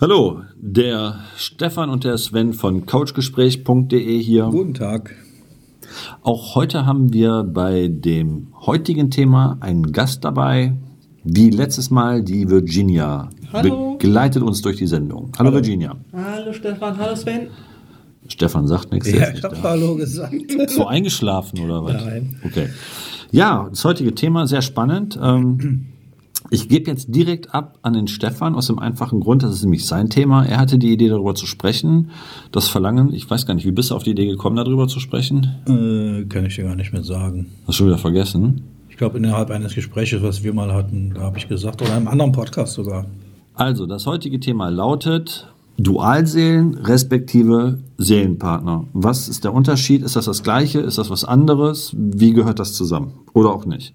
Hallo, der Stefan und der Sven von couchgespräch.de hier. Guten Tag. Auch heute haben wir bei dem heutigen Thema einen Gast dabei, wie letztes Mal die Virginia. Hallo. Begleitet uns durch die Sendung. Hallo, Virginia. Hallo Stefan, hallo Sven. Stefan sagt nichts. Ja, ich nicht habe. Hallo gesagt. So eingeschlafen oder was? Nein. Okay. Ja, das heutige Thema sehr spannend. Ähm, ich gebe jetzt direkt ab an den Stefan aus dem einfachen Grund, das ist nämlich sein Thema. Er hatte die Idee, darüber zu sprechen. Das Verlangen, ich weiß gar nicht, wie bist du auf die Idee gekommen, darüber zu sprechen? Äh, kann ich dir gar nicht mehr sagen. Hast du schon wieder vergessen? Ich glaube, innerhalb eines Gespräches, was wir mal hatten, da habe ich gesagt, oder einem anderen Podcast sogar. Also, das heutige Thema lautet Dualseelen respektive Seelenpartner. Was ist der Unterschied? Ist das das Gleiche? Ist das was anderes? Wie gehört das zusammen? Oder auch nicht?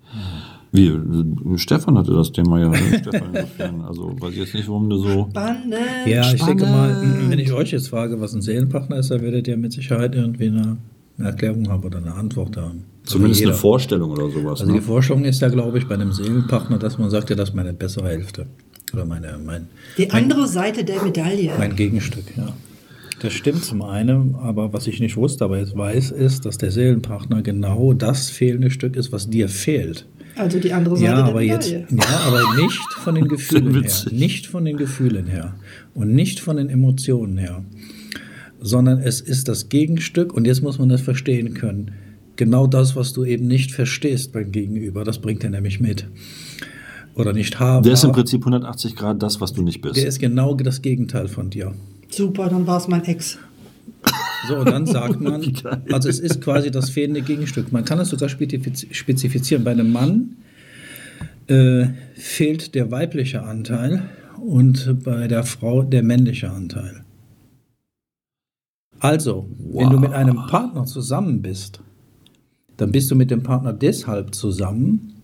Wie? Stefan hatte das Thema ja. ne? Stefan. Also, weiß ich jetzt nicht, warum du so. Spannend. Ja, ich denke mal, Spannend. wenn ich euch jetzt frage, was ein Seelenpartner ist, dann werdet ihr mit Sicherheit irgendwie eine, eine Erklärung haben oder eine Antwort haben. Zumindest also eine. Vorstellung oder sowas. Also die Ne? Vorstellung ist ja, glaube ich, bei einem Seelenpartner, dass man sagt, ja, das ist meine bessere Hälfte. Oder meine, mein, Die andere Seite der Medaille. Mein Gegenstück, ja. Das stimmt zum einen, aber was ich nicht wusste, aber jetzt weiß, ist, dass der Seelenpartner genau das fehlende Stück ist, was dir fehlt. Also die andere Seite Ja, der aber jetzt, Medaille. ja, aber nicht von den Gefühlen her, nicht von den Gefühlen her und nicht von den Emotionen her, sondern es ist das Gegenstück und jetzt muss man das verstehen können. Genau das, was du eben nicht verstehst beim Gegenüber, das bringt er nämlich mit. Oder nicht haben. Der ist im Prinzip 180 Grad das, was du nicht bist. der ist genau das Gegenteil von dir. Super, dann war es mein Ex. So, und dann sagt man, also es ist quasi das fehlende Gegenstück. Man kann es sogar spezifiz- spezifizieren. Bei einem Mann äh, fehlt der weibliche Anteil und bei der Frau der männliche Anteil. Also, wenn du mit einem Partner zusammen bist, dann bist du mit dem Partner deshalb zusammen,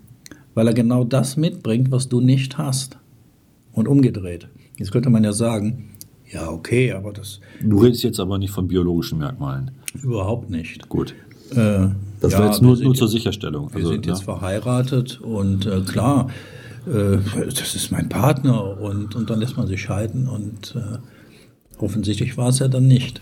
weil er genau das mitbringt, was du nicht hast. Und umgedreht. Jetzt könnte man ja sagen, ja, okay, aber das Du redest jetzt aber nicht von biologischen Merkmalen. überhaupt nicht. Gut. Äh, Das ja, war jetzt nur, nur zur Sicherstellung. Wir Also, sind jetzt ja. verheiratet und äh, klar, äh, das ist mein Partner und, und dann lässt man sich scheiden und äh, offensichtlich war es ja dann nicht.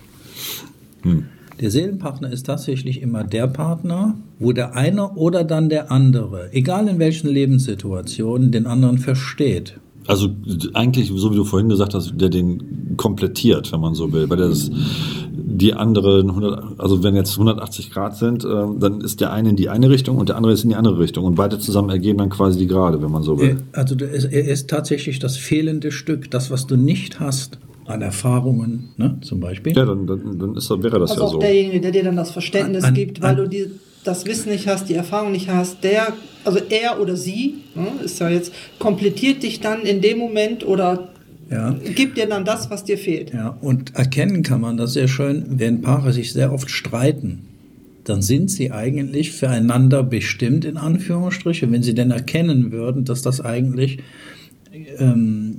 Hm. Der Seelenpartner ist tatsächlich immer der Partner, wo der eine oder dann der andere, egal in welchen Lebenssituationen, den anderen versteht. Also eigentlich, so wie du vorhin gesagt hast, der den komplettiert, wenn man so will, weil das die anderen 100, also wenn jetzt 180 Grad sind, äh, dann ist der eine in die eine Richtung und der andere ist in die andere Richtung und beide zusammen ergeben dann quasi die Gerade, wenn man so will. Also er ist tatsächlich das fehlende Stück, das, was du nicht hast an Erfahrungen, ne, zum Beispiel. Ja, dann, dann, dann ist, das- wäre das Also ja auch so. derjenige, der dir dann das Verständnis An- an- gibt, weil an- du die, das Wissen nicht hast, die Erfahrung nicht hast, der, also er oder sie, ne, ist ja jetzt, komplettiert dich dann in dem Moment oder Ja. gibt dir dann das, was dir fehlt. Ja, und erkennen kann man das sehr schön, wenn Paare sich sehr oft streiten, dann sind sie eigentlich füreinander bestimmt, in Anführungsstriche, wenn sie denn erkennen würden, dass das eigentlich, ähm,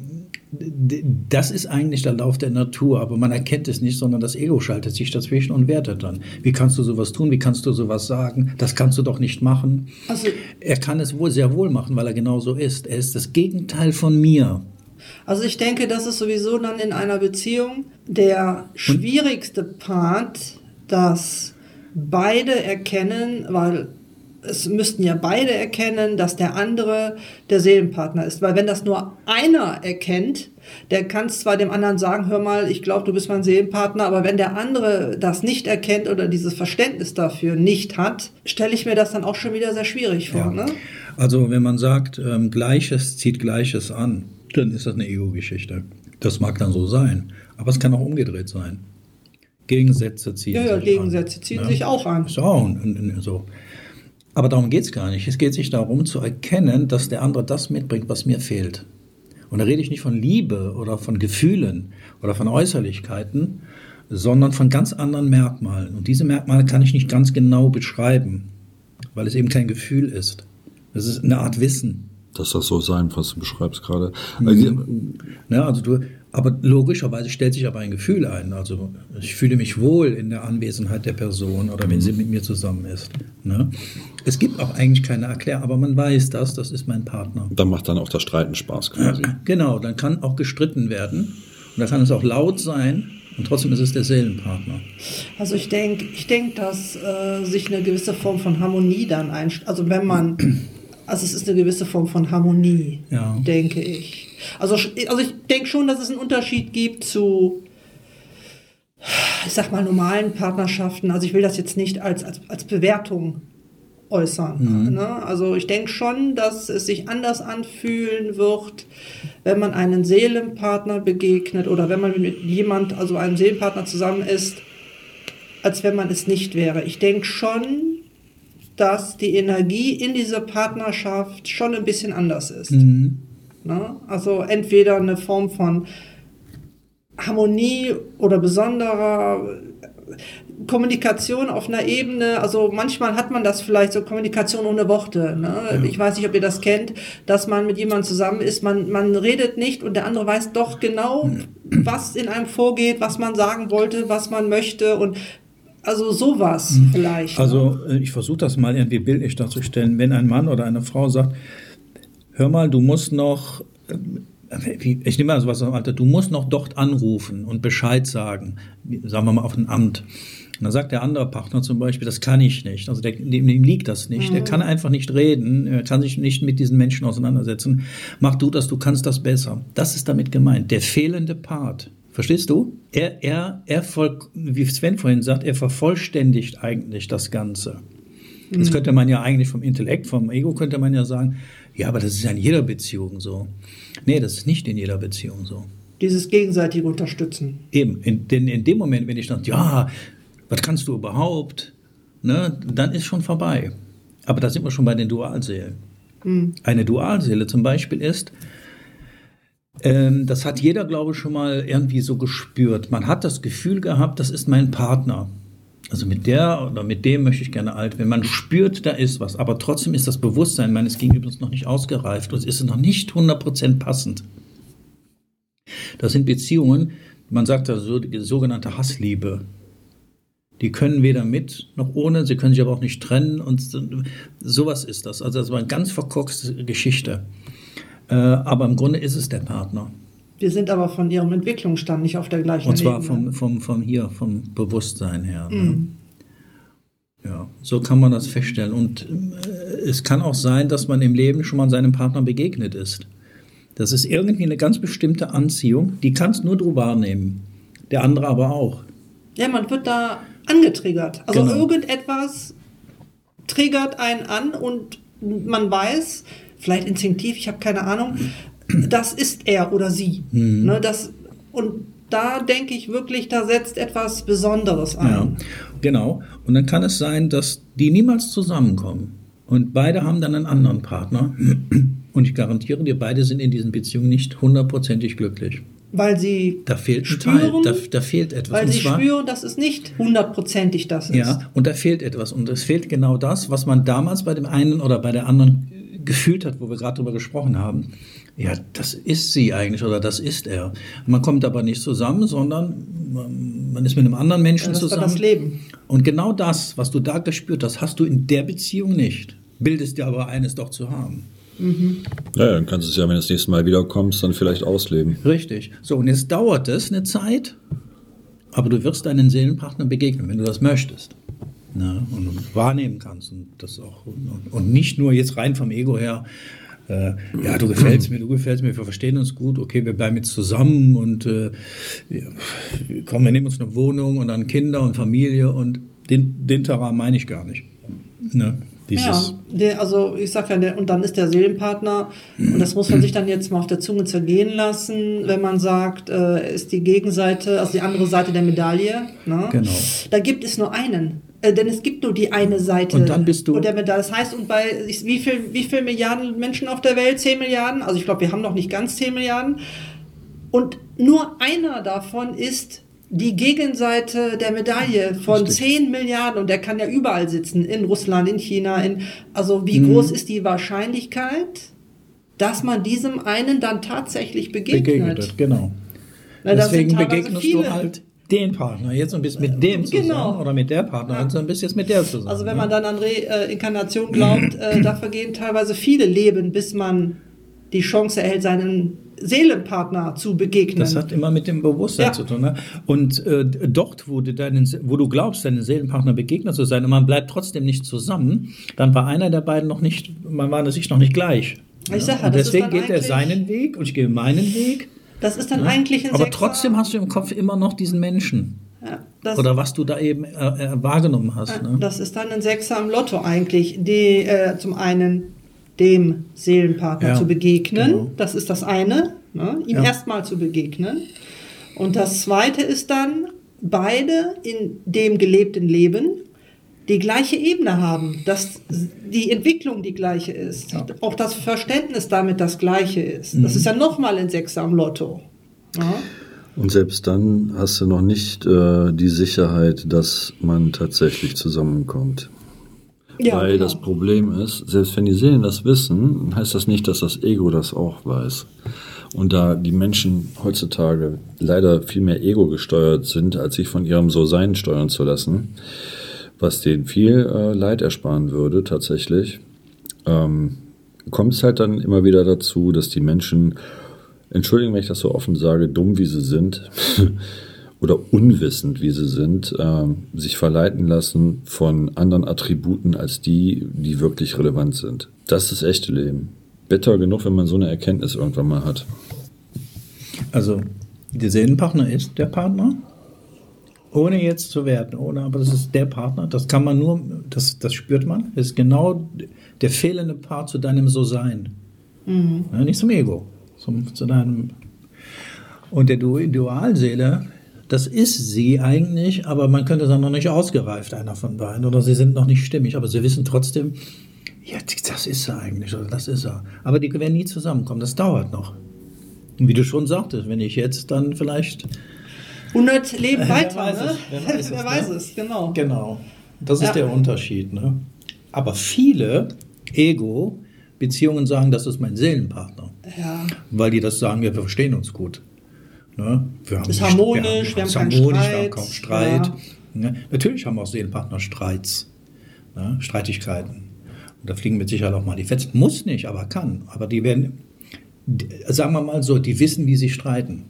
das ist eigentlich der Lauf der Natur, aber man erkennt es nicht, sondern das Ego schaltet sich dazwischen und wertet dann. Wie kannst du sowas tun? Wie kannst du sowas sagen? Das kannst du doch nicht machen. Also Er kann es wohl sehr wohl machen, weil er genauso ist. Er ist das Gegenteil von mir. Also ich denke, das ist sowieso dann in einer Beziehung der schwierigste Part, dass beide erkennen, weil es müssten ja beide erkennen, dass der andere der Seelenpartner ist. Weil wenn das nur einer erkennt, der kann zwar dem anderen sagen, hör mal, ich glaube, du bist mein Seelenpartner, aber wenn der andere das nicht erkennt oder dieses Verständnis dafür nicht hat, stelle ich mir das dann auch schon wieder sehr schwierig vor. Ja. Ne? Also wenn man sagt, ähm, Gleiches zieht Gleiches an, dann ist das eine Ego-Geschichte. Das mag dann so sein, aber es kann auch umgedreht sein. Gegensätze ziehen Ja, ja, sich Gegensätze an. ziehen Ja. sich auch an. Ist auch ein- ein- ein- so. Aber darum geht es gar nicht. Es geht sich darum zu erkennen, dass der andere das mitbringt, was mir fehlt. Und da rede ich nicht von Liebe oder von Gefühlen oder von Äußerlichkeiten, sondern von ganz anderen Merkmalen. Und diese Merkmale kann ich nicht ganz genau beschreiben, weil es eben kein Gefühl ist. Es ist eine Art Wissen. Dass das so sein, was du beschreibst gerade. Mhm. Also, Ja, also du, aber logischerweise stellt sich aber ein Gefühl ein. Also ich fühle mich wohl in der Anwesenheit der Person oder wenn sie mit mir zusammen ist. Ne? Es gibt auch eigentlich keine Erklärung, aber man weiß das, das ist mein Partner. da macht dann auch das Streiten Spaß quasi. Genau, dann kann auch gestritten werden Und da kann es auch laut sein und trotzdem ist es der Seelenpartner. Also ich denke, ich denk, dass äh, sich eine gewisse Form von Harmonie dann einstellt. Also wenn man, also es ist eine gewisse Form von Harmonie, Ja. denke ich. Also, also ich denke schon, dass es einen Unterschied gibt zu, ich sag mal, normalen Partnerschaften. Also ich will das jetzt nicht als, als, als Bewertung äußern. Ne? Also ich denke schon, dass es sich anders anfühlen wird, wenn man einen Seelenpartner begegnet oder wenn man mit jemand, also einem Seelenpartner zusammen ist, als wenn man es nicht wäre. Ich denke schon, dass die Energie in dieser Partnerschaft schon ein bisschen anders ist. Ne? Also entweder eine Form von Harmonie oder besonderer Kommunikation auf einer Ebene, also manchmal hat man das vielleicht so Kommunikation ohne Worte. Ne? Ich weiß nicht, ob ihr das kennt, dass man mit jemandem zusammen ist, man, man redet nicht und der andere weiß doch genau, was in einem vorgeht, was man sagen wollte, was man möchte und also sowas vielleicht. ne? Also äh, ich versuche das mal irgendwie bildlich darzustellen. Wenn ein Mann oder eine Frau sagt, hör mal, du musst noch, äh, wie- ich nehme mal sowas, Alter, du musst noch dort anrufen und Bescheid sagen, sagen wir mal auf ein Amt. Und dann sagt der andere Partner zum Beispiel, das kann ich nicht. Also der, dem, dem liegt das nicht. Der kann einfach nicht reden, er kann sich nicht mit diesen Menschen auseinandersetzen. Mach du das, du kannst das besser. Das ist damit gemeint. Der fehlende Part. Verstehst du? Er, er, er voll, wie Sven vorhin sagt, er vervollständigt eigentlich das Ganze. Das könnte man ja eigentlich vom Intellekt, vom Ego könnte man ja sagen, ja, aber das ist ja in jeder Beziehung so. Nee, das ist nicht in jeder Beziehung so. Dieses gegenseitige Unterstützen. Eben, in, denn in dem Moment, wenn ich dann, ja, was kannst du überhaupt, ne, dann ist schon vorbei. Aber da sind wir schon bei den Dualseelen. Eine Dualseele zum Beispiel ist, ähm, das hat jeder, glaube ich, schon mal irgendwie so gespürt. Man hat das Gefühl gehabt, das ist mein Partner. Also mit der oder mit dem möchte ich gerne alt werden. Man spürt, da ist was, aber trotzdem ist das Bewusstsein meines Gegenübers noch nicht ausgereift und es ist noch nicht 100% passend. Das sind Beziehungen, man sagt da so, die sogenannte Hassliebe. Die können weder mit noch ohne, sie können sich aber auch nicht trennen und so- sowas ist das. Also das war eine ganz verkorkste Geschichte. Äh, aber im Grunde ist es der Partner. Wir sind aber von ihrem Entwicklungsstand nicht auf der gleichen Und zwar Ebene. vom, vom, vom hier, vom Bewusstsein her. Ne? Ja, so kann man das feststellen. Und äh, es kann auch sein, dass man im Leben schon mal seinem Partner begegnet ist. Das ist irgendwie eine ganz bestimmte Anziehung, die kannst nur du wahrnehmen. Der andere aber auch. Ja, man wird da angetriggert. Also Genau. irgendetwas triggert einen an und man weiß, vielleicht instinktiv, ich habe keine Ahnung, das ist er oder sie. Mhm. Ne, das, und da denke ich wirklich, da setzt etwas Besonderes ein. Ja, genau. Und dann kann es sein, dass die niemals zusammenkommen. Und beide haben dann einen anderen Partner. Und ich garantiere dir, beide sind in diesen Beziehungen nicht hundertprozentig glücklich. Weil sie, Da fehlt ein Spüren, Teil, da, da fehlt etwas. weil Und sie zwar- spüren, dass es nicht hundertprozentig das ist. Ja, und da fehlt etwas. Und es fehlt genau das, was man damals bei dem einen oder bei der anderen gefühlt hat, wo wir gerade drüber gesprochen haben. Ja, das ist sie eigentlich oder das ist er. Man kommt aber nicht zusammen, sondern man, ist mit einem anderen Menschen das war zusammen. das Leben. Und genau das, was du da gespürt hast, hast du in der Beziehung nicht. Bildest dir aber eines doch zu haben. Ja, dann kannst du es ja, wenn du das nächste Mal wiederkommst, dann vielleicht ausleben. Richtig. So, und jetzt dauert es eine Zeit, aber du wirst deinen Seelenpartner begegnen, wenn du das möchtest. Ne? Und wahrnehmen kannst und das auch. Und, und nicht nur jetzt rein vom Ego her, äh, ja, du gefällst mir, du gefällst mir, wir verstehen uns gut, okay, wir bleiben jetzt zusammen und äh, wir, komm, wir nehmen uns eine Wohnung und dann Kinder und Familie und den, den Terrain meine ich gar nicht. Ne? Dieses, Ja, der, also ich sag ja, der, und dann ist der Seelenpartner, und das muss man sich dann jetzt mal auf der Zunge zergehen lassen, wenn man sagt, äh, ist die Gegenseite, also die andere Seite der Medaille. Ne? Genau. Da gibt es nur einen. Äh, denn es gibt nur die eine Seite Und dann bist du- der Medaille. Das heißt, und bei wie viel, wie viel Milliarden Menschen auf der Welt? 10 Milliarden? Also ich glaube, wir haben noch nicht ganz 10 Milliarden. Und nur einer davon ist die Gegenseite der Medaille von. 10 Milliarden und der kann ja überall sitzen, in Russland, in China, in, also Mhm. wie groß ist die Wahrscheinlichkeit, dass man diesem einen dann tatsächlich begegnet? begegnet genau. Na, Deswegen begegnest du halt den Partner jetzt und bist mit dem zusammen Genau. oder mit der Partnerin und bist jetzt mit der zusammen. Also wenn ne? man dann an Reinkarnation glaubt, äh, da vergehen teilweise viele Leben, bis man die Chance erhält, seinen Seelenpartner zu begegnen. Das hat immer mit dem Bewusstsein Ja. zu tun. Ne? Und äh, dort, wo du, deinen, wo du glaubst, deinen Seelenpartner begegnet zu sein, und man bleibt trotzdem nicht zusammen, dann war einer der beiden noch nicht, man war sich noch nicht gleich. Ich sag ja, und ist deswegen dann geht er seinen Weg und ich gehe meinen Weg. Das ist dann eigentlich ein Aber Sechser- trotzdem hast du im Kopf immer noch diesen Menschen. ja, Oder was du da eben äh, äh, wahrgenommen hast. Ne? das ist dann ein Sechser im Lotto eigentlich, die äh, zum einen dem Seelenpartner Ja, zu begegnen, genau. das ist das eine, ne? ihm Ja. erstmal zu begegnen. Und das zweite ist dann, beide in dem gelebten Leben die gleiche Ebene haben, dass die Entwicklung die gleiche ist, Ja. auch das Verständnis damit das gleiche ist. Mhm. Das ist ja nochmal ein Sechser im Lotto. Ja? Und selbst dann hast du noch nicht äh, die Sicherheit, dass man tatsächlich zusammenkommt. Ja, Weil genau. das Problem ist, selbst wenn die Seelen das wissen, heißt das nicht, dass das Ego das auch weiß. Und da die Menschen heutzutage leider viel mehr Ego gesteuert sind, als sich von ihrem So-Sein steuern zu lassen, was denen viel äh, Leid ersparen würde tatsächlich, ähm, kommt es halt dann immer wieder dazu, dass die Menschen, entschuldigen, wenn ich das so offen sage, dumm wie sie sind oder unwissend wie sie sind, ähm, sich verleiten lassen von anderen Attributen als die, die wirklich relevant sind. Das ist echte Leben. Bitter genug, wenn man so eine Erkenntnis irgendwann mal hat. Also, der Seelenpartner ist der Partner, ohne jetzt zu werten, ohne, aber das ist der Partner, das kann man nur, das, das spürt man, das ist genau der fehlende Part zu deinem So-Sein. Ja, nicht zum Ego, zum, zu deinem. Und der Du- Dualseele, das ist sie eigentlich, aber man könnte sagen, noch nicht ausgereift, einer von beiden, oder sie sind noch nicht stimmig, aber sie wissen trotzdem, ja, das ist er eigentlich, oder das ist er. Aber die werden nie zusammenkommen, das dauert noch. Und wie du schon sagtest, wenn ich jetzt dann vielleicht. 100 Leben Wer weiter, weiß ne? es, wer weiß es, Wer ne? weiß es, genau. Genau. Das ist Ja. der Unterschied. Ne? Aber viele Ego-Beziehungen sagen, das ist mein Seelenpartner. Ja. Weil die das sagen, wir verstehen uns gut. Ne? Wir haben Ist harmonisch, wir haben ist keinen harmonisch, wir Streit. haben kaum Streit. Ja. Ne? Natürlich haben auch Seelenpartner Streits, ne? Streitigkeiten. Und da fliegen mit Sicherheit auch mal die Fetzen. Muss nicht, aber kann. Aber die werden, sagen wir mal so, die wissen, wie sie streiten.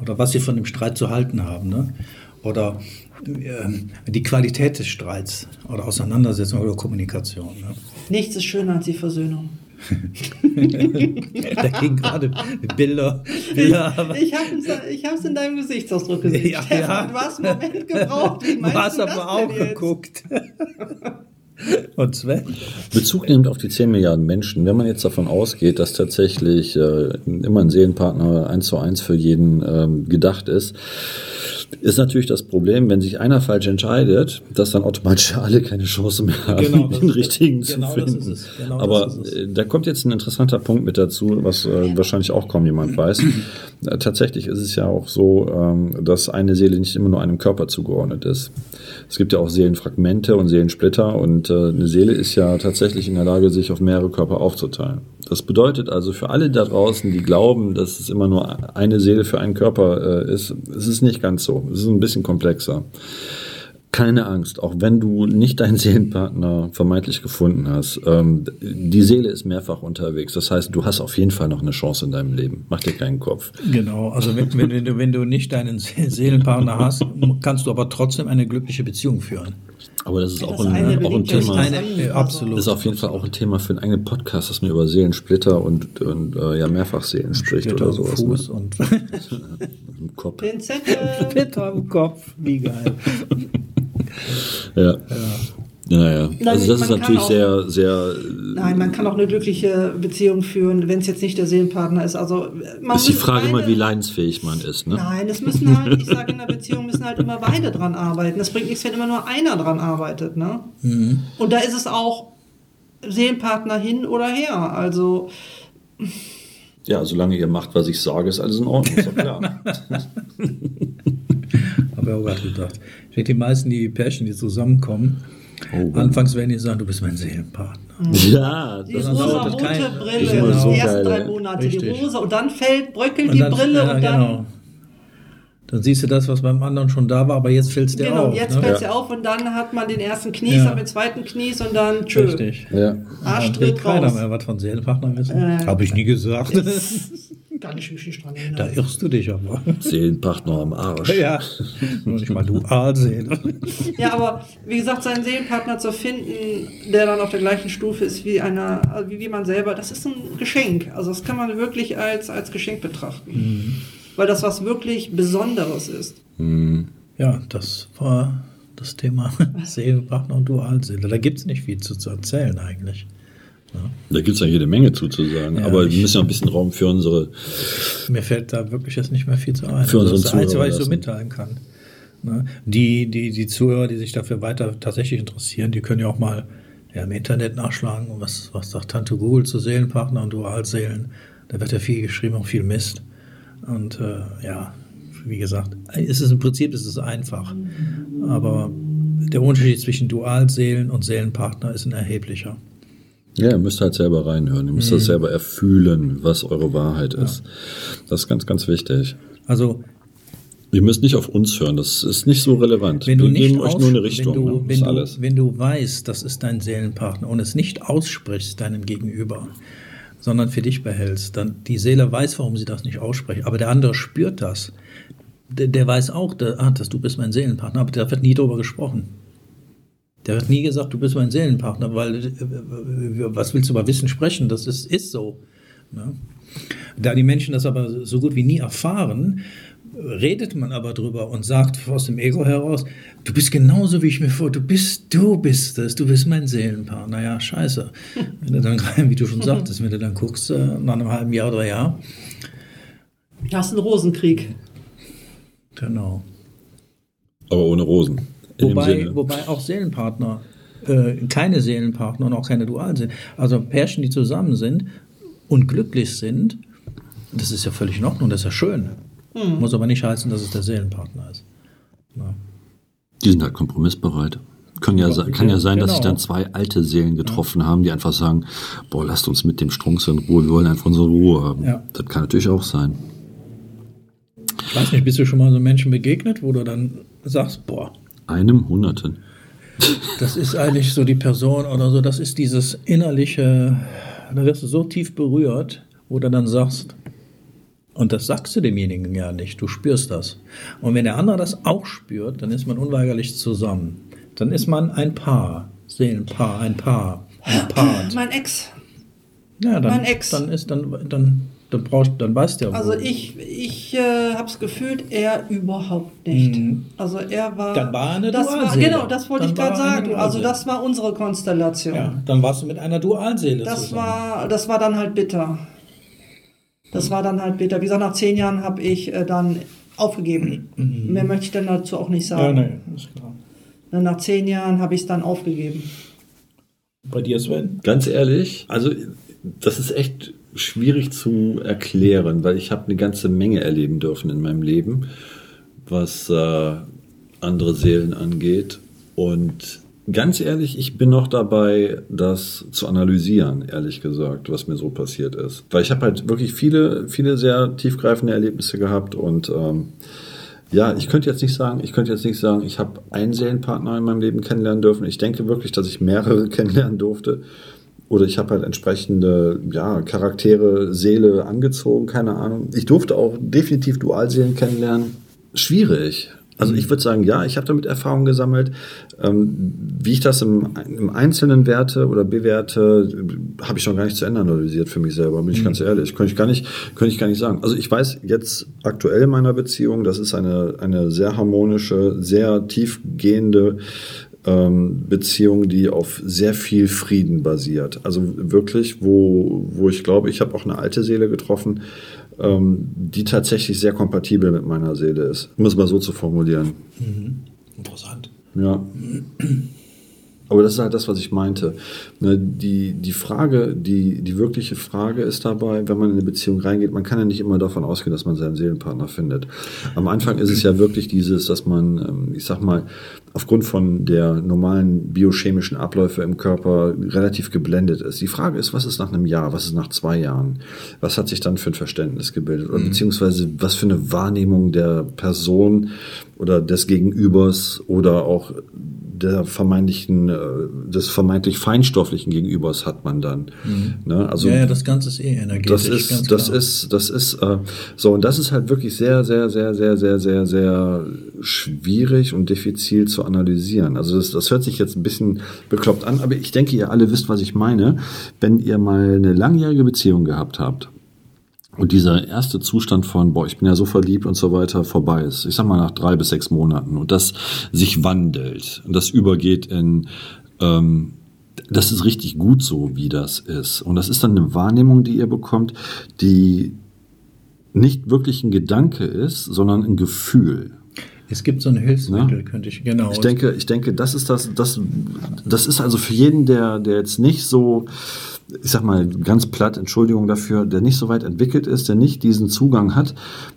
Oder was sie von dem Streit zu halten haben. Ne? Oder ähm, die Qualität des Streits oder Auseinandersetzung oder Kommunikation. Ne? Nichts ist schöner als die Versöhnung. Da ging gerade Bilder. Bilder aber- Ich habe es ich in deinem Gesichtsausdruck gesehen. Ja, Stefan, ja. Du hast einen Moment gebraucht. Wie Du hast aber auch jetzt? geguckt. Und Sven? Bezug nehmend auf die 10 Milliarden Menschen, wenn man jetzt davon ausgeht, dass tatsächlich äh, immer ein Seelenpartner eins zu eins für jeden ähm, gedacht ist, ist natürlich das Problem, wenn sich einer falsch entscheidet, dass dann automatisch alle keine Chance mehr haben, Genau, den richtigen genau zu finden. genau Aber äh, da kommt jetzt ein interessanter Punkt mit dazu, was äh, wahrscheinlich auch kaum jemand weiß. Äh, tatsächlich ist es ja auch so, ähm, dass eine Seele nicht immer nur einem Körper zugeordnet ist. Es gibt ja auch Seelenfragmente und Seelensplitter und eine Seele ist ja tatsächlich in der Lage, sich auf mehrere Körper aufzuteilen. Das bedeutet also für alle da draußen, die glauben, dass es immer nur eine Seele für einen Körper äh, ist, es ist nicht ganz so. Es ist ein bisschen komplexer. Keine Angst, auch wenn du nicht deinen Seelenpartner vermeintlich gefunden hast. Ähm, die Seele ist mehrfach unterwegs. Das heißt, du hast auf jeden Fall noch eine Chance in deinem Leben. Mach dir keinen Kopf. Genau, also wenn, wenn, wenn, du, wenn du nicht deinen Se- Seelenpartner hast, kannst du aber trotzdem eine glückliche Beziehung führen. Aber das ist Das auch ein, eine auch ein Thema. Eine, äh, absolut. Das ist auf jeden Fall auch ein Thema für einen eigenen Podcast, dass man über Seelensplitter und, und äh, ja Mehrfachseelen spricht Splitter oder sowas. Fuß Ne? und Im Kopf. Pinzette. Splitter am Kopf. Wie geil. Ja. Ja, ja. Nein, Also das man ist kann natürlich auch- sehr, sehr. Nein, man kann auch eine glückliche Beziehung führen, wenn es jetzt nicht der Seelenpartner ist. Also man Ist die Frage beide- immer, wie leidensfähig man ist. Ne? Nein, es müssen halt, ich sage in der Beziehung müssen halt immer beide dran arbeiten. Das bringt nichts, wenn immer nur einer dran arbeitet. Ne? Mhm. Und da ist es auch Seelenpartner hin oder her. Also Ja, solange ihr macht, was ich sage, ist alles in Ordnung. Ist doch klar. Habe ich auch gerade gedacht. Ich denke, die meisten, die Pärchen, die zusammenkommen, Oh, anfangs werden die sagen, du bist mein Seelenpartner. ja, die das dauert das rosa-rote kein- Brille, so die ersten drei. Monate, die Richtig. rosa und dann fällt, bröckelt Und die Brille ja, und dann genau. Dann siehst du das, was beim anderen schon da war, aber jetzt fällt es dir Genau, auf. jetzt ne? fällt es ja auf und dann hat man den ersten Knies, Ja. dann den zweiten Knies und dann tschö. Richtig. Ja. Arschtritt keiner raus. mehr was von Seelenpartner wissen. Äh, Habe ich nie gesagt. Kann ich mich nicht dran da erinnern. irrst du dich aber. Seelenpartner am Arsch. ja. Nur nicht mal Dualseele. Ja, aber wie gesagt, seinen Seelenpartner zu finden, der dann auf der gleichen Stufe ist wie einer, wie, wie man selber, das ist ein Geschenk. Also das kann man wirklich als, als Geschenk betrachten. Mhm. Weil das was wirklich Besonderes ist. Ja, das war das Thema Seelenpartner und Dualseele. Da gibt es nicht viel zu, zu erzählen eigentlich. Da gibt es ja jede Menge zuzusagen. Ja, aber wir müssen ja ein bisschen Raum für unsere. Mir fällt da wirklich jetzt nicht mehr viel zu ein. Also Für unseren das ist das Einzige, was ich so mitteilen kann. Ne? Die, die, die Zuhörer, die sich dafür weiter tatsächlich interessieren, die können ja auch mal ja, im Internet nachschlagen, was, was sagt Tante Google zu Seelenpartner und Dualseelen. Da wird ja viel geschrieben, auch viel Mist. Und äh, ja, wie gesagt, es ist im Prinzip ist es einfach. Aber der Unterschied zwischen Dualseelen und Seelenpartner ist ein erheblicher. Ja, ihr müsst halt selber reinhören. Ihr Mhm. müsst das selber erfühlen, was eure Wahrheit ist. Das ist ganz, ganz wichtig. Also Ihr müsst nicht auf uns hören, das ist nicht so relevant. Wenn du wir nicht geben euch nur eine Richtung. wenn du, ne? wenn, du, alles. wenn du weißt, das ist dein Seelenpartner und es nicht aussprichst deinem Gegenüber, sondern für dich behältst, dann die Seele weiß, warum sie das nicht ausspricht, aber der andere spürt das. Der, der weiß auch, der, ah, dass du bist mein Seelenpartner, aber da wird nie drüber gesprochen. Der wird nie gesagt, du bist mein Seelenpartner, weil äh, äh, was willst du über Wissen sprechen? Das ist, ist so. Ne? Da die Menschen das aber so gut wie nie erfahren, redet man aber drüber und sagt aus dem Ego heraus, du bist genauso wie ich mir vor, du bist, du bist es, du bist mein Seelenpartner. Ja, scheiße. Wenn du dann, wie du schon sagtest, wenn du dann guckst, äh, nach einem halben Jahr, drei Jahr, Das ist ein Rosenkrieg. genau. Aber ohne Rosen. Wobei, wobei auch Seelenpartner, äh, keine Seelenpartner und auch keine Dualen sind. Also Pärchen, die zusammen sind und glücklich sind, das ist ja völlig in Ordnung, das ist ja schön. Muss aber nicht heißen, dass es der Seelenpartner ist. Ja. Die sind halt kompromissbereit. Kann ja, kann ja sein, dass sich Genau. dann zwei alte Seelen getroffen haben, die einfach sagen, boah, lasst uns mit dem Strunks in Ruhe, wir wollen einfach unsere Ruhe haben. Ja. Das kann natürlich auch sein. Ich weiß nicht, bist du schon mal so Menschen begegnet, wo du dann sagst, boah, Einem Hunderten. das ist eigentlich so die Person oder so, das ist dieses innerliche, da wirst du so tief berührt, wo du dann sagst, und das sagst du demjenigen ja nicht, du spürst das. Und wenn der andere das auch spürt, dann ist man unweigerlich zusammen. Dann ist man ein Paar, Seelenpaar, ein Paar, ein Part. Mein Ex. Ja, dann, mein Ex. dann ist dann dann dann brauchst dann weißt du ja. wo- Also ich, ich äh, habe es gefühlt, er überhaupt nicht. Also er war. Mhm. Dann war eine das war, Dualseele. Genau, das wollte Dann ich gerade war er sagen. Also das war unsere Konstellation. ja, dann warst du mit einer Dualseele Das zusammen. war, das war dann halt bitter. Das war dann halt bitter. Wie gesagt, nach zehn Jahren habe ich äh, dann aufgegeben. Mehr möchte ich dann dazu auch nicht ja, sagen. nee, ist klar. Nach zehn Jahren habe ich es dann aufgegeben. Bei dir, Sven? Ganz ehrlich, also das ist echt schwierig zu erklären, weil ich habe eine ganze Menge erleben dürfen in meinem Leben, was äh, andere Seelen angeht. Und ganz ehrlich, ich bin noch dabei, das zu analysieren, ehrlich gesagt, was mir so passiert ist. Weil ich habe halt wirklich viele, viele sehr tiefgreifende Erlebnisse gehabt und ähm, ja, ich könnte jetzt nicht sagen, ich könnte jetzt nicht sagen, ich habe einen Seelenpartner in meinem Leben kennenlernen dürfen. Ich denke wirklich, dass ich mehrere kennenlernen durfte. Oder ich habe halt entsprechende ja, Charaktere, Seele angezogen, keine Ahnung. Ich durfte auch definitiv Dualseelen kennenlernen. Schwierig. Also ich würde sagen, ja, ich habe damit Erfahrung gesammelt. Ähm, wie ich das im, im Einzelnen werte oder bewerte, habe ich noch gar nicht zu Ende analysiert für mich selber, bin ich ganz ehrlich. Könnte ich gar nicht, könnte ich gar nicht sagen. Also ich weiß jetzt aktuell in meiner Beziehung, das ist eine, eine sehr harmonische, sehr tiefgehende ähm, Beziehung, die auf sehr viel Frieden basiert. Also wirklich, wo, wo ich glaube, ich habe auch eine alte Seele getroffen, ähm, die tatsächlich sehr kompatibel mit meiner Seele ist. Um es mal so zu formulieren. Interessant. Ja. Aber das ist halt das, was ich meinte. Ne, die, die Frage, die, die wirkliche Frage ist dabei, wenn man in eine Beziehung reingeht, man kann ja nicht immer davon ausgehen, dass man seinen Seelenpartner findet. Am Anfang ist es ja wirklich dieses, dass man, ähm, ich sag mal, aufgrund von der normalen biochemischen Abläufe im Körper relativ geblendet ist. Die Frage ist, was ist nach einem Jahr, was ist nach zwei Jahren? Was hat sich dann für ein Verständnis gebildet? Oder beziehungsweise was für eine Wahrnehmung der Person oder des Gegenübers oder auch der vermeintlichen, äh, des vermeintlich feinstofflichen Gegenübers hat man dann. Ne? Also ja, ja, das Ganze ist eh energetisch. das ist, das klar. ist, das ist, äh, so, und das ist halt wirklich sehr, sehr, sehr, sehr, sehr, sehr, sehr schwierig und diffizil zu analysieren. Also das, das hört sich jetzt ein bisschen bekloppt an, aber ich denke, ihr alle wisst, was ich meine. Wenn ihr mal eine langjährige Beziehung gehabt habt, und dieser erste Zustand von, boah, ich bin ja so verliebt und so weiter, vorbei ist. Ich sag mal nach drei bis sechs Monaten. Und das sich wandelt. Und das übergeht in, ähm, das ist richtig gut so, wie das ist. Und das ist dann eine Wahrnehmung, die ihr bekommt, die nicht wirklich ein Gedanke ist, sondern ein Gefühl. Es gibt so ein Hilfsmittel, könnte ich, genau. Ich denke, ich denke, das ist das, das, das ist also für jeden, der, der jetzt nicht so, ich sag mal ganz platt, Entschuldigung dafür, der nicht so weit entwickelt ist, der nicht diesen Zugang hat,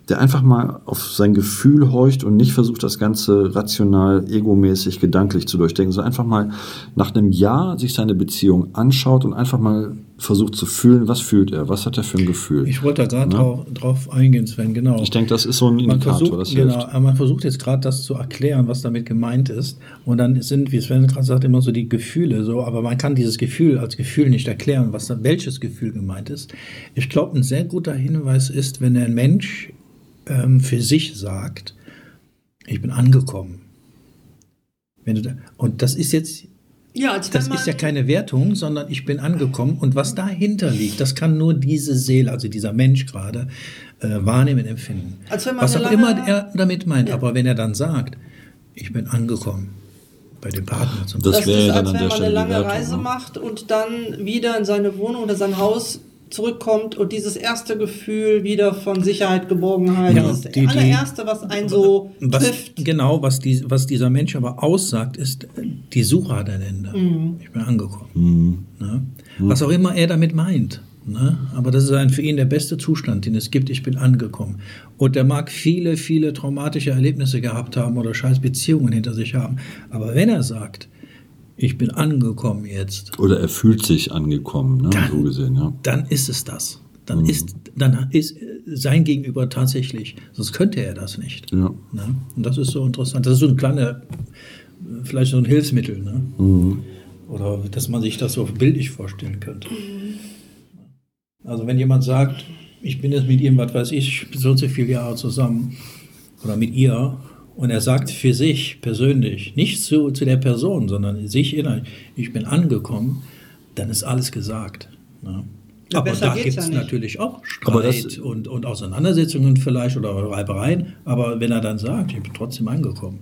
der einfach mal auf sein Gefühl horcht und nicht versucht, das Ganze rational, egomäßig, gedanklich zu durchdenken, sondern einfach mal nach einem Jahr sich seine Beziehung anschaut und einfach mal versucht zu fühlen, was fühlt er, was hat er für ein Gefühl. ich wollte da gerade drauf, drauf eingehen, Sven, genau. Ich denke, das ist so ein man Indikator, versucht, das genau, hilft. aber man versucht jetzt gerade das zu erklären, was damit gemeint ist. Und dann sind, wie Sven gerade sagt, immer so die Gefühle so, aber man kann dieses Gefühl als Gefühl nicht erklären, was da, welches Gefühl gemeint ist. Ich glaube, ein sehr guter Hinweis ist, wenn ein Mensch ähm, für sich sagt, ich bin angekommen. Da, und das ist jetzt Ja, das ist ja keine Wertung, sondern ich bin angekommen. Und was dahinter liegt, das kann nur diese Seele, also dieser Mensch gerade, äh, wahrnehmen, empfinden. Was auch immer er damit meint. Ja. Aber wenn er dann sagt, ich bin angekommen bei dem Partner zum Das das wäre ist, dann als wenn man eine lange Reise macht und dann wieder in seine Wohnung oder sein Haus zurückkommt und dieses erste Gefühl wieder von Sicherheit, Geborgenheit, Ja, das die- ist die- das allererste, was einen so was, trifft. Genau, was, die, was dieser Mensch aber aussagt, ist, die Suche hat ein Ende. Mhm. Ich bin angekommen. Ne? Was auch immer er damit meint. Ne? Aber das ist ein, für ihn der beste Zustand, den es gibt. Ich bin angekommen. Und er mag viele, viele traumatische Erlebnisse gehabt haben oder scheiß Beziehungen hinter sich haben. Aber wenn er sagt, ich bin angekommen jetzt, Oder er fühlt sich angekommen, ne? Dann- so gesehen, ja. dann ist es das. Dann Mhm. ist, dann ist sein Gegenüber tatsächlich. Sonst könnte er das nicht. ja. Ne? Und das ist so interessant. Das ist so ein kleiner, vielleicht so ein Hilfsmittel. Ne? Mhm. Oder dass man sich das so bildlich vorstellen könnte. Also wenn jemand sagt, ich bin jetzt mit ihm, was weiß ich, so und so viele Jahre zusammen oder mit ihr und er sagt für sich persönlich, nicht zu, zu der Person, sondern sich innerlich, ich bin angekommen, dann ist alles gesagt. Ne? Ja, aber da gibt ja es nicht. natürlich auch Streit und, und Auseinandersetzungen vielleicht oder Reibereien. Aber wenn er dann sagt, ich bin trotzdem angekommen,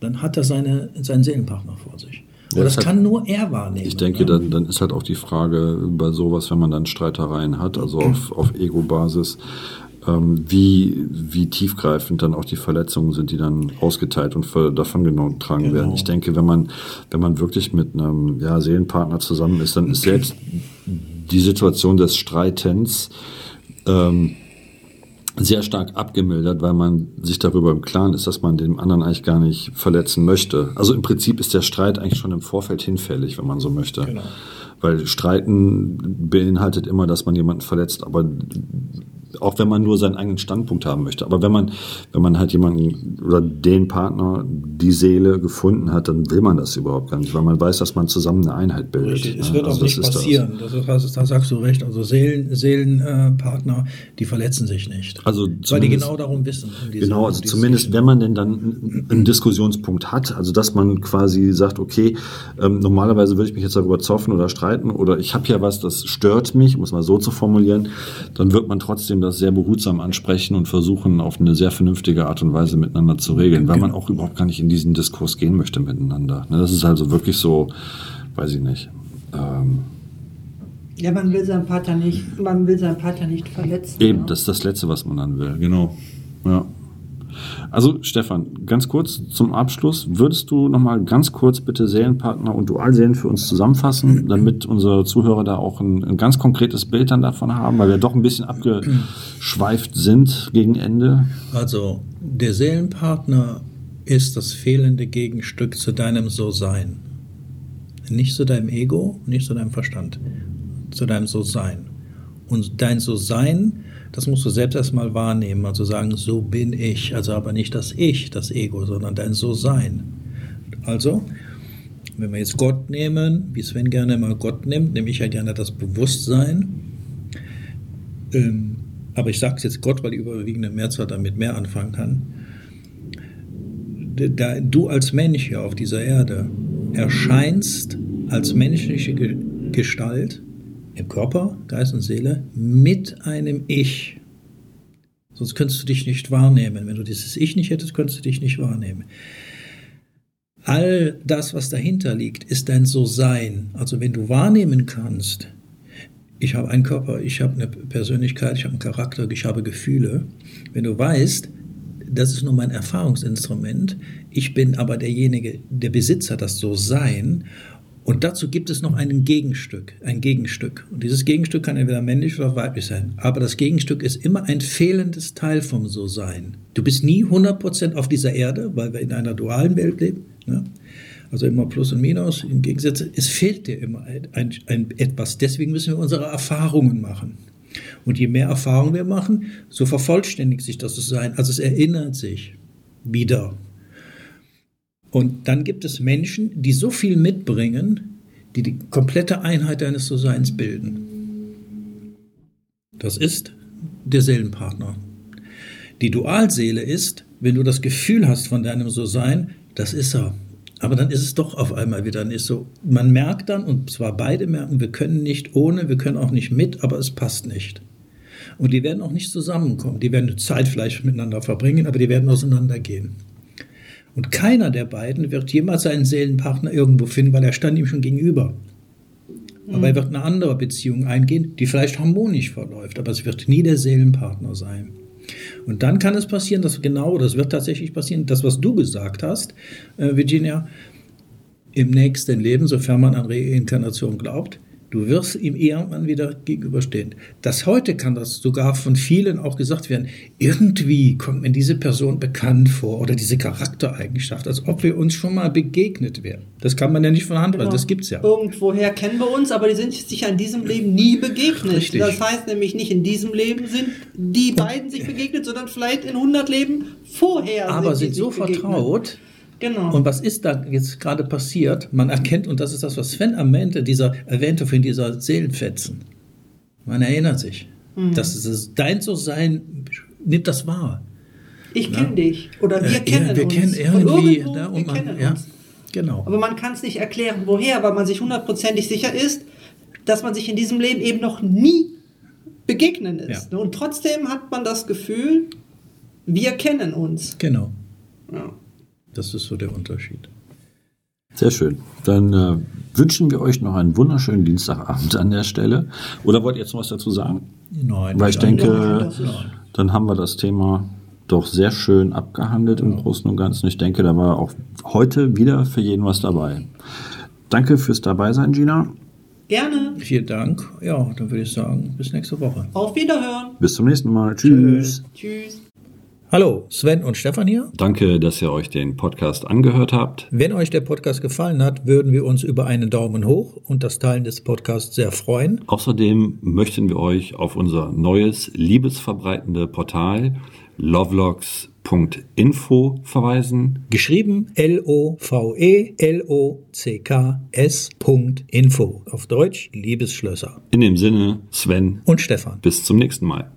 dann hat er seine, seinen Seelenpartner vor sich. Und Ja, das kann nur er wahrnehmen. Ich denke, ne? dann, dann ist halt auch die Frage bei sowas, wenn man dann Streitereien hat, also auf, auf Ego-Basis, ähm, wie, wie tiefgreifend dann auch die Verletzungen sind, die dann ausgeteilt und davon getragen Genau. werden. Ich denke, wenn man, wenn man wirklich mit einem ja, Seelenpartner zusammen ist, dann ist selbst die Situation des Streitens ähm, sehr stark abgemildert, weil man sich darüber im Klaren ist, dass man den anderen eigentlich gar nicht verletzen möchte. Also im Prinzip ist der Streit eigentlich schon im Vorfeld hinfällig, wenn man so möchte. Genau. Weil Streiten beinhaltet immer, dass man jemanden verletzt, aber auch wenn man nur seinen eigenen Standpunkt haben möchte. Aber wenn man, wenn man halt jemanden oder den Partner, die Seele gefunden hat, dann will man das überhaupt gar nicht, weil man weiß, dass man zusammen eine Einheit bildet. Richtig, es ne? wird Also auch nicht passieren. Das das ist, da sagst du recht. Also Seelen, Seelenpartner, Partner, die verletzen sich nicht. Also Weil die genau darum wissen. um Genau, also zumindest wenn man denn dann einen Diskussionspunkt hat, also dass man quasi sagt, okay, ähm, normalerweise würde ich mich jetzt darüber zoffen oder streiten oder ich habe ja was, das stört mich, um es mal so zu formulieren, dann wird man trotzdem das sehr behutsam ansprechen und versuchen, auf eine sehr vernünftige Art und Weise miteinander zu regeln, weil man auch überhaupt gar nicht in diesen Diskurs gehen möchte miteinander. Ne, Das ist also wirklich so, weiß ich nicht. Ähm, Ja, man will seinen Partner nicht, man will seinen Partner nicht verletzen. Eben, ne? das ist das Letzte, was man dann will, genau. Ja. Also Stefan, ganz kurz zum Abschluss. Würdest du nochmal ganz kurz bitte Seelenpartner und Dualseelen für uns zusammenfassen, damit unsere Zuhörer da auch ein, ein ganz konkretes Bild dann davon haben, weil wir doch ein bisschen abgeschweift sind gegen Ende? Also der Seelenpartner ist das fehlende Gegenstück zu deinem So-Sein. Nicht zu deinem Ego, nicht zu deinem Verstand, zu deinem So-Sein. Und dein So-Sein, das musst du selbst erstmal wahrnehmen, also sagen, so bin ich, also aber nicht das Ich, das Ego, sondern dein So-Sein. Also, wenn wir jetzt Gott nehmen, wie Sven gerne mal Gott nimmt, nehme ich ja gerne das Bewusstsein. Ähm, aber ich sage es jetzt Gott, weil die überwiegende Mehrzahl damit mehr anfangen kann. Da, du als Mensch hier auf dieser Erde erscheinst als menschliche Gestalt im Körper, Geist und Seele mit einem Ich. Sonst könntest du dich nicht wahrnehmen. Wenn du dieses Ich nicht hättest, könntest du dich nicht wahrnehmen. All das, was dahinter liegt, ist dein So-Sein. Also wenn du wahrnehmen kannst, ich habe einen Körper, ich habe eine Persönlichkeit, ich habe einen Charakter, ich habe Gefühle. Wenn du weißt, das ist nur mein Erfahrungsinstrument, ich bin aber derjenige, der Besitzer, das So-Sein und dazu gibt es noch ein Gegenstück, ein Gegenstück. Und dieses Gegenstück kann entweder männlich oder weiblich sein. Aber das Gegenstück ist immer ein fehlendes Teil vom So-Sein. Du bist nie 100% auf dieser Erde, weil wir in einer dualen Welt leben. Ne? Also immer Plus und Minus, im Gegensatz, es fehlt dir immer ein, ein, ein, etwas. Deswegen müssen wir unsere Erfahrungen machen. Und je mehr Erfahrungen wir machen, so vervollständigt sich das Sein. Also es erinnert sich wieder und dann gibt es Menschen, die so viel mitbringen, die die komplette Einheit deines So-Seins bilden. Das ist der Seelenpartner. Die Dualseele ist, wenn du das Gefühl hast von deinem So-Sein, das ist er. Aber dann ist es doch auf einmal wieder nicht so. Man merkt dann, und zwar beide merken, wir können nicht ohne, wir können auch nicht mit, aber es passt nicht. Und die werden auch nicht zusammenkommen. Die werden Zeit vielleicht miteinander verbringen, aber die werden auseinandergehen. Und keiner der beiden wird jemals seinen Seelenpartner irgendwo finden, weil er stand ihm schon gegenüber. Aber er wird eine andere Beziehung eingehen, die vielleicht harmonisch verläuft, aber es wird nie der Seelenpartner sein. Und dann kann es passieren, dass genau, das wird tatsächlich passieren, das, was du gesagt hast, äh, Virginia, im nächsten Leben, sofern man an Reinkarnation glaubt, Du wirst ihm irgendwann wieder gegenüberstehen. Das heute kann das sogar von vielen auch gesagt werden. Irgendwie kommt mir diese Person bekannt vor oder diese Charaktereigenschaft, als ob wir uns schon mal begegnet wären. Das kann man ja nicht von Hand, genau. das gibt's ja. Irgendwoher kennen wir uns, aber die sind sich in diesem Leben nie begegnet. Richtig. Das heißt nämlich nicht in diesem Leben sind die beiden sich begegnet, sondern vielleicht in 100 Leben vorher. Aber sind, sind so begegnet. vertraut, Genau. Und was ist da jetzt gerade passiert? Man erkennt, und das ist das, was Sven Ende dieser erwähnte von dieser Seelenfetzen. Man erinnert sich. Mhm. Das ist dein So-Sein, nimmt das wahr. Ich kenne dich. Oder wir äh, kennen wir uns. Kennen irgendwie, irgendwo, ne, wir man, kennen ja, uns. Genau. Aber man kann es nicht erklären, woher, weil man sich hundertprozentig sicher ist, dass man sich in diesem Leben eben noch nie begegnen ist. Ja. Und trotzdem hat man das Gefühl, wir kennen uns. Genau. Ja. Das ist so der Unterschied. Sehr schön. Dann äh, wünschen wir euch noch einen wunderschönen Dienstagabend an der Stelle. Oder wollt ihr jetzt noch was dazu sagen? Nein. Weil ich denke, dann haben wir das Thema doch sehr schön abgehandelt im Großen und Ganzen. Ich denke, da war auch heute wieder für jeden was dabei. Danke fürs Dabeisein, Gina. Gerne. Vielen Dank. Ja, dann würde ich sagen, bis nächste Woche. Auf Wiederhören. Bis zum nächsten Mal. Tschüss. Tschüss. Hallo, Sven und Stefan hier. Danke, dass ihr euch den Podcast angehört habt. Wenn euch der Podcast gefallen hat, würden wir uns über einen Daumen hoch und das Teilen des Podcasts sehr freuen. Außerdem möchten wir euch auf unser neues liebesverbreitende Portal lovelogs.info verweisen. Geschrieben L-O-V-E-L-O-C-K-S.info. Auf Deutsch Liebesschlösser. In dem Sinne, Sven und Stefan. Bis zum nächsten Mal.